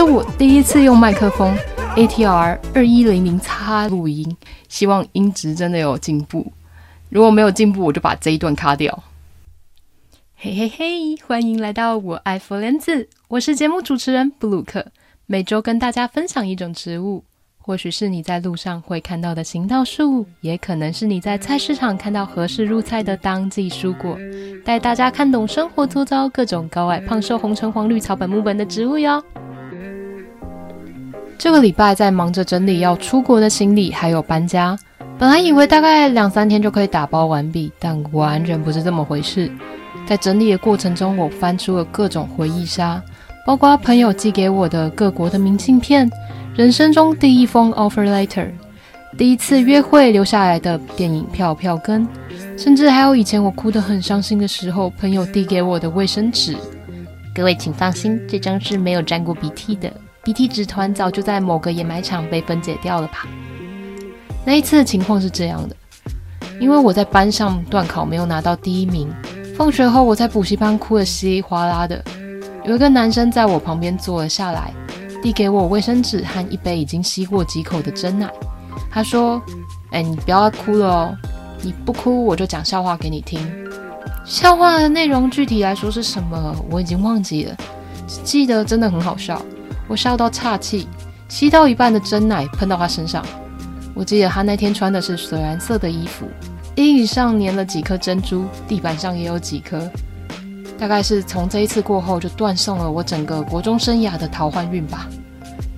是我第一次用麦克风 ATR 二一零零 X 录音，希望音质真的有进步。如果没有进步，我就把这一段卡掉。嘿嘿嘿，欢迎来到我爱佛莲子，我是节目主持人布鲁克，每周跟大家分享一种植物。或许是你在路上会看到的行道树，也可能是你在菜市场看到合适入菜的当季蔬果，带大家看懂生活周遭各种高矮胖瘦红橙黄绿草本木本的植物哟。这个礼拜在忙着整理要出国的行李，还有搬家。本来以为大概两三天就可以打包完毕，但完全不是这么回事。在整理的过程中，我翻出了各种回忆杀，包括朋友寄给我的各国的明信片。人生中第一封 offer letter，第一次约会留下来的电影票票根，甚至还有以前我哭得很伤心的时候，朋友递给我的卫生纸。各位请放心，这张是没有沾过鼻涕的，鼻涕纸团早就在某个掩埋场被分解掉了吧。那一次的情况是这样的，因为我在班上段考没有拿到第一名，放学后我在补习班哭得稀里哗啦的，有一个男生在我旁边坐了下来。递给我卫生纸和一杯已经吸过几口的真奶，他说：“哎，你不要哭了哦，你不哭我就讲笑话给你听。笑话的内容具体来说是什么，我已经忘记了，只记得真的很好笑，我笑到岔气，吸到一半的真奶喷到他身上。我记得他那天穿的是水蓝色的衣服，阴影上粘了几颗珍珠，地板上也有几颗。”大概是从这一次过后，就断送了我整个国中生涯的桃花运吧。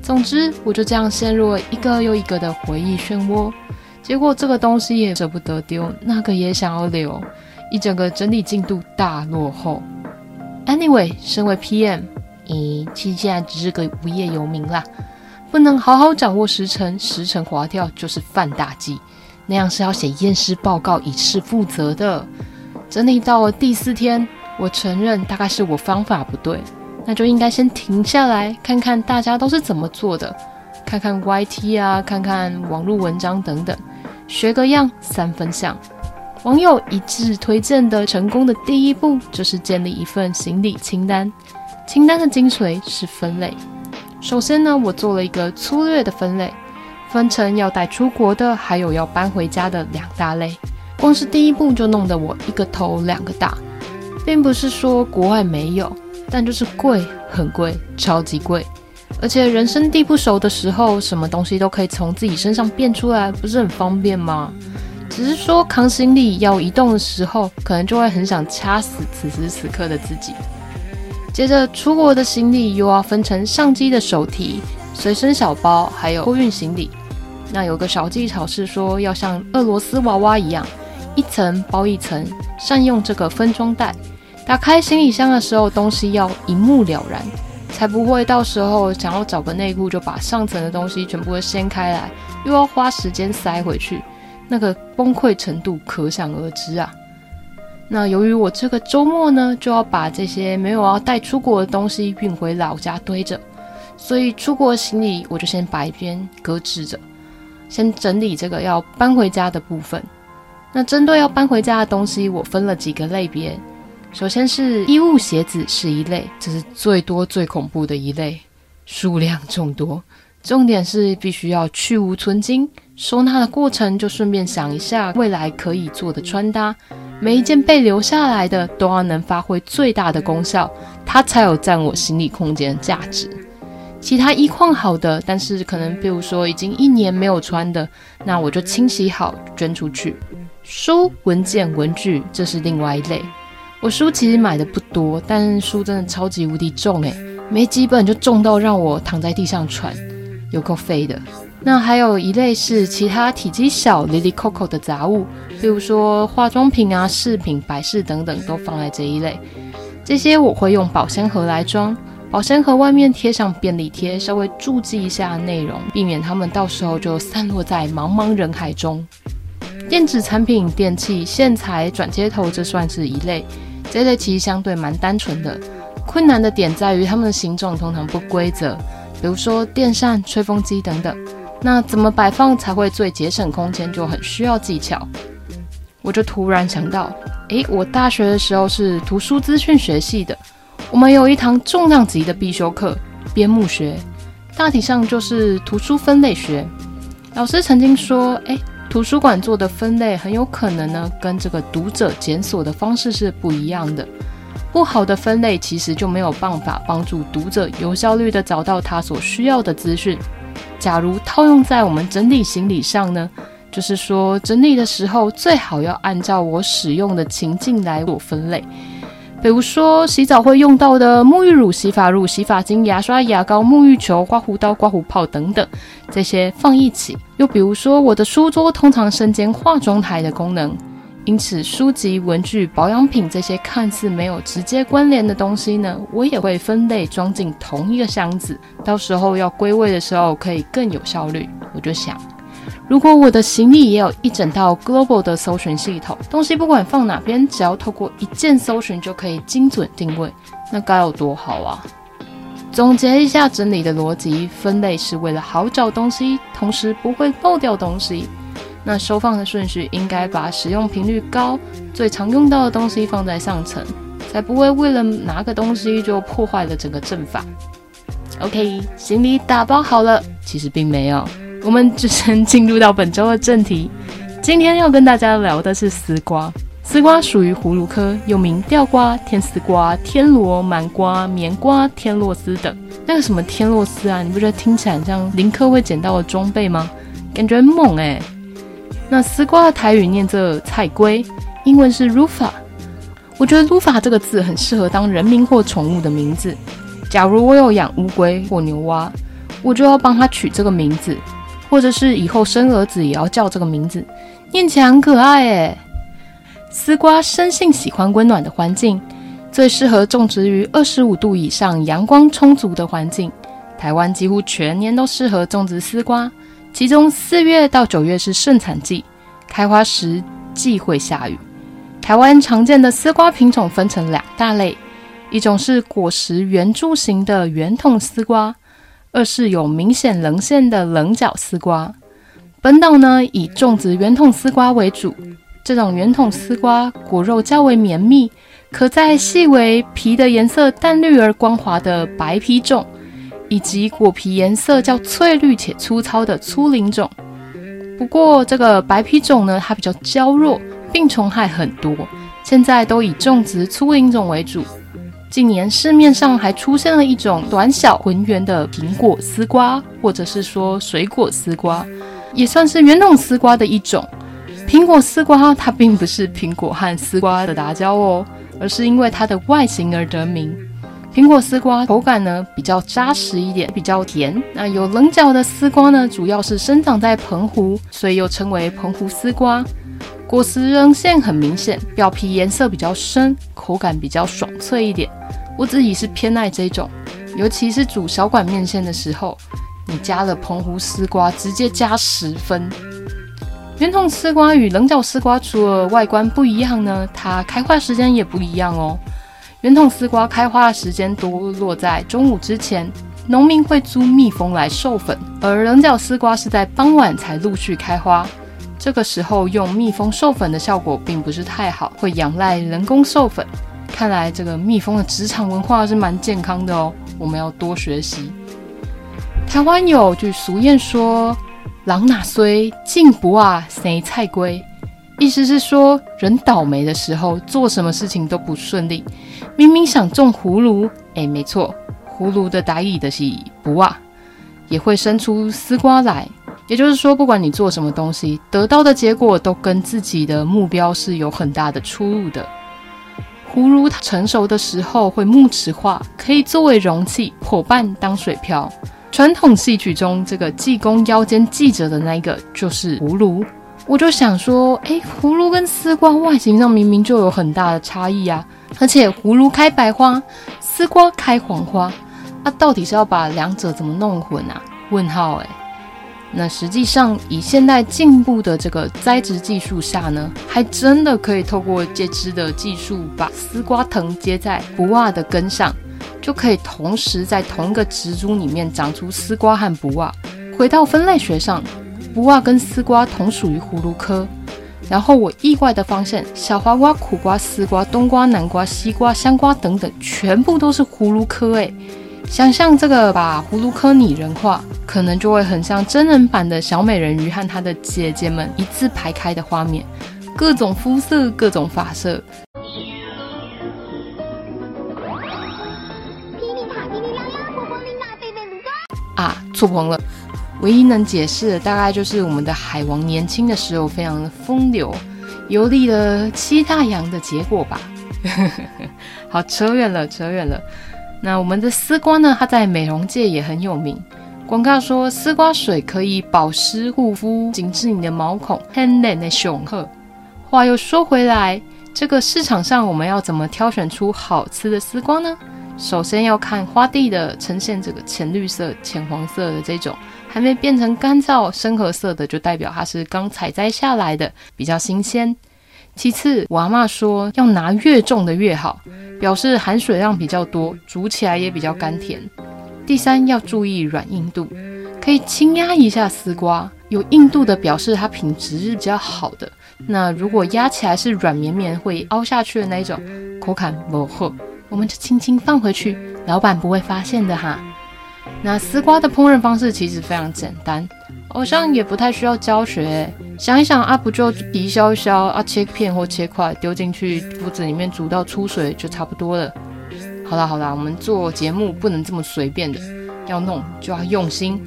总之，我就这样陷入了一个又一个的回忆漩涡。结果这个东西也舍不得丢，那个也想要留，一整个整理进度大落后。Anyway，身为 PM，你，其实现在只是个无业游民啦，不能好好掌握时程，时程滑跳就是犯大忌。那样是要写验尸报告以示负责的。整理到了第四天。我承认，大概是我方法不对，那就应该先停下来，看看大家都是怎么做的，看看 YT 啊，看看网络文章等等，学个样，三分像。网友一致推荐的成功的第一步，就是建立一份行李清单。清单的精髓是分类。首先呢，我做了一个粗略的分类，分成要带出国的，还有要搬回家的两大类。光是第一步就弄得我一个头两个大。并不是说国外没有，但就是贵，很贵，超级贵。而且人生地不熟的时候，什么东西都可以从自己身上变出来，不是很方便吗？只是说扛行李要移动的时候，可能就会很想掐死此时此刻的自己。接着出国的行李又要分成上机的手提、随身小包，还有托运行李。那有个小技巧是说，要像俄罗斯娃娃一样，一层包一层，善用这个分装袋。打开行李箱的时候，东西要一目了然，才不会到时候想要找个内裤就把上层的东西全部都掀开来，又要花时间塞回去，那个崩溃程度可想而知啊。那由于我这个周末呢，就要把这些没有要带出国的东西运回老家堆着，所以出国行李我就先摆一边搁置着，先整理这个要搬回家的部分。那针对要搬回家的东西，我分了几个类别。首先是衣物、鞋子是一类，这是最多最恐怖的一类，数量众多。重点是必须要去芜存菁，收纳的过程就顺便想一下未来可以做的穿搭，每一件被留下来的都要能发挥最大的功效，它才有占我行李空间的价值。其他衣况好的，但是可能比如说已经一年没有穿的，那我就清洗好捐出去。书、文件、文具，这是另外一类。我书其实买的不多，但书真的超级无敌重诶，没几本就重到让我躺在地上喘，有够废的。那还有一类是其他体积小、哩哩扣扣的杂物，比如说化妆品啊、饰品、摆饰等等，都放在这一类。这些我会用保鲜盒来装，保鲜盒外面贴上便利贴，稍微注记一下内容，避免它们到时候就散落在茫茫人海中。电子产品、电器、线材、转接头，这算是一类。这类其实相对蛮单纯的，困难的点在于它们的形状通常不规则，比如说电扇、吹风机等等。那怎么摆放才会最节省空间，就很需要技巧。我就突然想到，诶，我大学的时候是图书资讯学系的，我们有一堂重量级的必修课——编目学，大体上就是图书分类学。老师曾经说，诶，图书馆做的分类很有可能呢，跟这个读者检索的方式是不一样的。不好的分类其实就没有办法帮助读者有效率地找到他所需要的资讯。假如套用在我们整理行李上呢，就是说整理的时候最好要按照我使用的情境来做分类。比如说，洗澡会用到的沐浴乳、洗发乳、洗发精、牙刷、牙膏、沐浴球、刮胡刀、刮胡泡等等，这些放一起。又比如说，我的书桌通常身兼化妆台的功能，因此书籍、文具、保养品这些看似没有直接关联的东西呢，我也会分类装进同一个箱子，到时候要归位的时候可以更有效率。我就想。如果我的行李也有一整套 global 的搜寻系统，东西不管放哪边，只要透过一键搜寻就可以精准定位，那该有多好啊！总结一下整理的逻辑：分类是为了好找东西，同时不会漏掉东西。那收放的顺序应该把使用频率高、最常用到的东西放在上层，才不会为了拿个东西就破坏了整个阵法。OK，行李打包好了，其实并没有。我们只先进入到本周的正题。今天要跟大家聊的是丝瓜。丝瓜属于葫芦科，又名吊瓜、天丝瓜、天螺、满瓜、棉瓜、天螺丝等。那个什么天螺丝啊，你不觉得听起来很像林克会捡到的装备吗？感觉很猛哎。那丝瓜的台语念作菜龟，英文是 Rufa。我觉得 Rufa 这个字很适合当人名或宠物的名字。假如我有养乌龟或牛蛙，我就要帮它取这个名字。或者是以后生儿子也要叫这个名字，念起来很可爱诶。丝瓜生性喜欢温暖的环境，最适合种植于二十五度以上、阳光充足的环境。台湾几乎全年都适合种植丝瓜，其中四月到九月是盛产季，开花时忌讳下雨。台湾常见的丝瓜品种分成两大类，一种是果实圆柱形的圆筒丝瓜。二是有明显棱线的棱角丝瓜。本岛呢，以种植圆筒丝瓜为主。这种圆筒丝瓜果肉较为绵密，可在细微皮的颜色淡绿而光滑的白皮种，以及果皮颜色较翠绿且粗糙的粗鳞种。不过这个白皮种呢，它比较娇弱，病虫害很多，现在都以种植粗鳞种为主。近年市面上还出现了一种短小浑圆的苹果丝瓜，或者是说水果丝瓜，也算是圆筒丝瓜的一种。苹果丝瓜它并不是苹果和丝瓜的杂交哦，而是因为它的外形而得名。苹果丝瓜口感呢比较扎实一点，比较甜。那有棱角的丝瓜呢，主要是生长在澎湖，所以又称为澎湖丝瓜。果实棱线很明显，表皮颜色比较深，口感比较爽脆一点。我自己是偏爱这种，尤其是煮小管面线的时候，你加了澎湖丝瓜，直接加十分。圆筒丝瓜与棱角丝瓜除了外观不一样呢，它开花时间也不一样哦。圆筒丝瓜开花的时间多落在中午之前，农民会租蜜蜂来授粉，而棱角丝瓜是在傍晚才陆续开花。这个时候用蜜蜂授粉的效果并不是太好，会仰赖人工授粉。看来这个蜜蜂的职场文化是蛮健康的哦，我们要多学习。台湾有句俗谚说：“人若衰，进不啊生菜龟”，意思是说人倒霉的时候做什么事情都不顺利。明明想种葫芦，哎，没错，葫芦的台语的是不啊，也会生出丝瓜来。也就是说，不管你做什么东西，得到的结果都跟自己的目标是有很大的出入的。葫芦它成熟的时候会木质化，可以作为容器，伙伴当水漂。传统戏曲中，这个济公腰间系着的那个就是葫芦。我就想说，哎，葫芦跟丝瓜外形上明明就有很大的差异啊，而且葫芦开白花，丝瓜开黄花，那、到底是要把两者怎么弄混啊？问号哎。那实际上，以现代进步的这个栽植技术下呢，还真的可以透过接枝的技术，把丝瓜藤接在不袜的根上，就可以同时在同一个植株里面长出丝瓜和不袜。回到分类学上，不袜跟丝瓜同属于葫芦科。然后我意外的发现，小黄瓜、苦瓜、丝瓜、冬瓜、南瓜、西瓜、香瓜等等，全部都是葫芦科诶。想象这个把葫芦科拟人化，可能就会很像真人版的小美人鱼和她的姐姐们一字排开的画面，各种肤色，各种发色。啊，触碰了。唯一能解释的大概就是我们的海王年轻的时候非常的风流，游历了七大洋的结果吧。好，扯远了，扯远了。那我们的丝瓜呢？它在美容界也很有名。广告说丝瓜水可以保湿护肤，紧致你的毛孔，很嫩的雄鹤。话又说回来，这个市场上我们要怎么挑选出好吃的丝瓜呢？首先要看花蒂的呈现，这个浅绿色、浅黄色的这种。还没变成干燥深褐色的，就代表它是刚采摘下来的，比较新鲜。其次，我阿嬷说要拿越重的越好，表示含水量比较多，煮起来也比较甘甜。第三，要注意软硬度，可以轻压一下丝瓜，有硬度的表示它品质是比较好的。那如果压起来是软绵绵会凹下去的那种，口感不厚，我们就轻轻放回去，老板不会发现的哈。那丝瓜的烹饪方式其实非常简单，好像也不太需要教学。想一想啊，不就皮削一削啊，切片或切块丢进去锅子里面煮到出水就差不多了。好啦好啦，我们做节目不能这么随便的，要弄就要用心。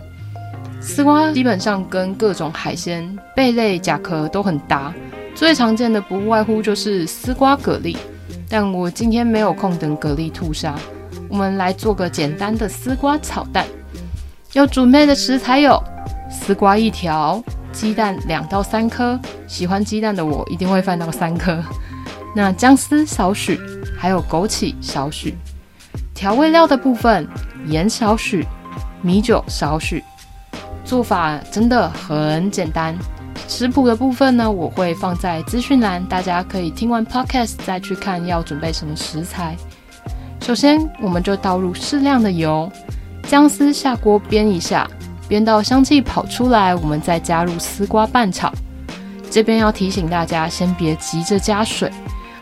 丝瓜基本上跟各种海鲜、贝类、甲壳都很搭，最常见的不外乎就是丝瓜蛤蜊，但我今天没有空等蛤蜊吐沙。我们来做个简单的丝瓜炒蛋。要准备的食材有丝瓜一条、鸡蛋两到三颗，喜欢鸡蛋的我一定会放到三颗。那姜丝少许，还有枸杞少许。调味料的部分，盐少许，米酒少许。做法真的很简单。食谱的部分呢，我会放在资讯栏，大家可以听完 podcast 再去看要准备什么食材。首先，我们就倒入适量的油，姜丝下锅煸一下，煸到香气跑出来，我们再加入丝瓜拌炒。这边要提醒大家，先别急着加水，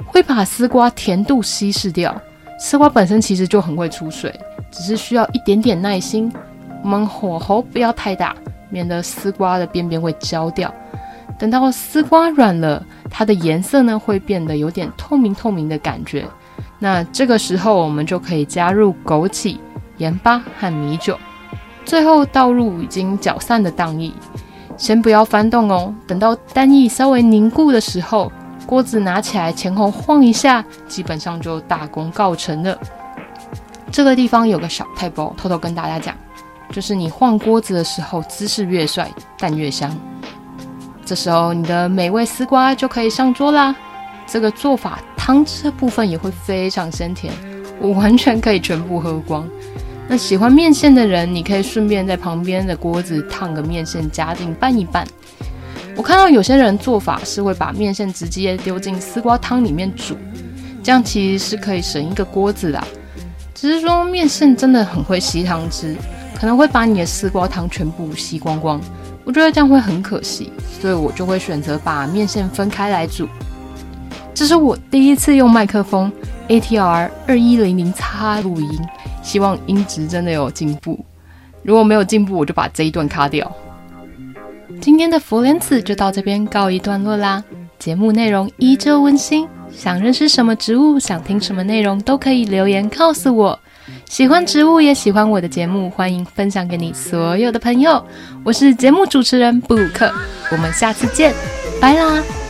会把丝瓜甜度稀释掉。丝瓜本身其实就很会出水，只是需要一点点耐心。我们火候不要太大，免得丝瓜的边边会焦掉。等到丝瓜软了，它的颜色呢会变得有点透明透明的感觉。那这个时候，我们就可以加入枸杞、盐巴和米酒，最后倒入已经搅散的蛋液。先不要翻动哦，等到蛋液稍微凝固的时候，锅子拿起来前后晃一下，基本上就大功告成了。这个地方有个小撇步，偷偷跟大家讲，就是你晃锅子的时候，姿势越帅，蛋越香。这时候，你的美味丝瓜就可以上桌啦。这个做法，汤汁的部分也会非常鲜甜，我完全可以全部喝光。那喜欢面线的人，你可以顺便在旁边的锅子烫个面线，加进拌一拌。我看到有些人做法是会把面线直接丢进丝瓜汤里面煮，这样其实是可以省一个锅子的。只是说面线真的很会吸汤汁，可能会把你的丝瓜汤全部吸光光。我觉得这样会很可惜，所以我就会选择把面线分开来煮。这是我第一次用麦克风 ATR 二一零零叉录音，希望音质真的有进步。如果没有进步，我就把这一段卡掉。今天的佛莲子就到这边告一段落啦。节目内容依旧温馨，想认识什么植物，想听什么内容，都可以留言告诉我。喜欢植物也喜欢我的节目，欢迎分享给你所有的朋友。我是节目主持人布鲁克，我们下次见，拜啦。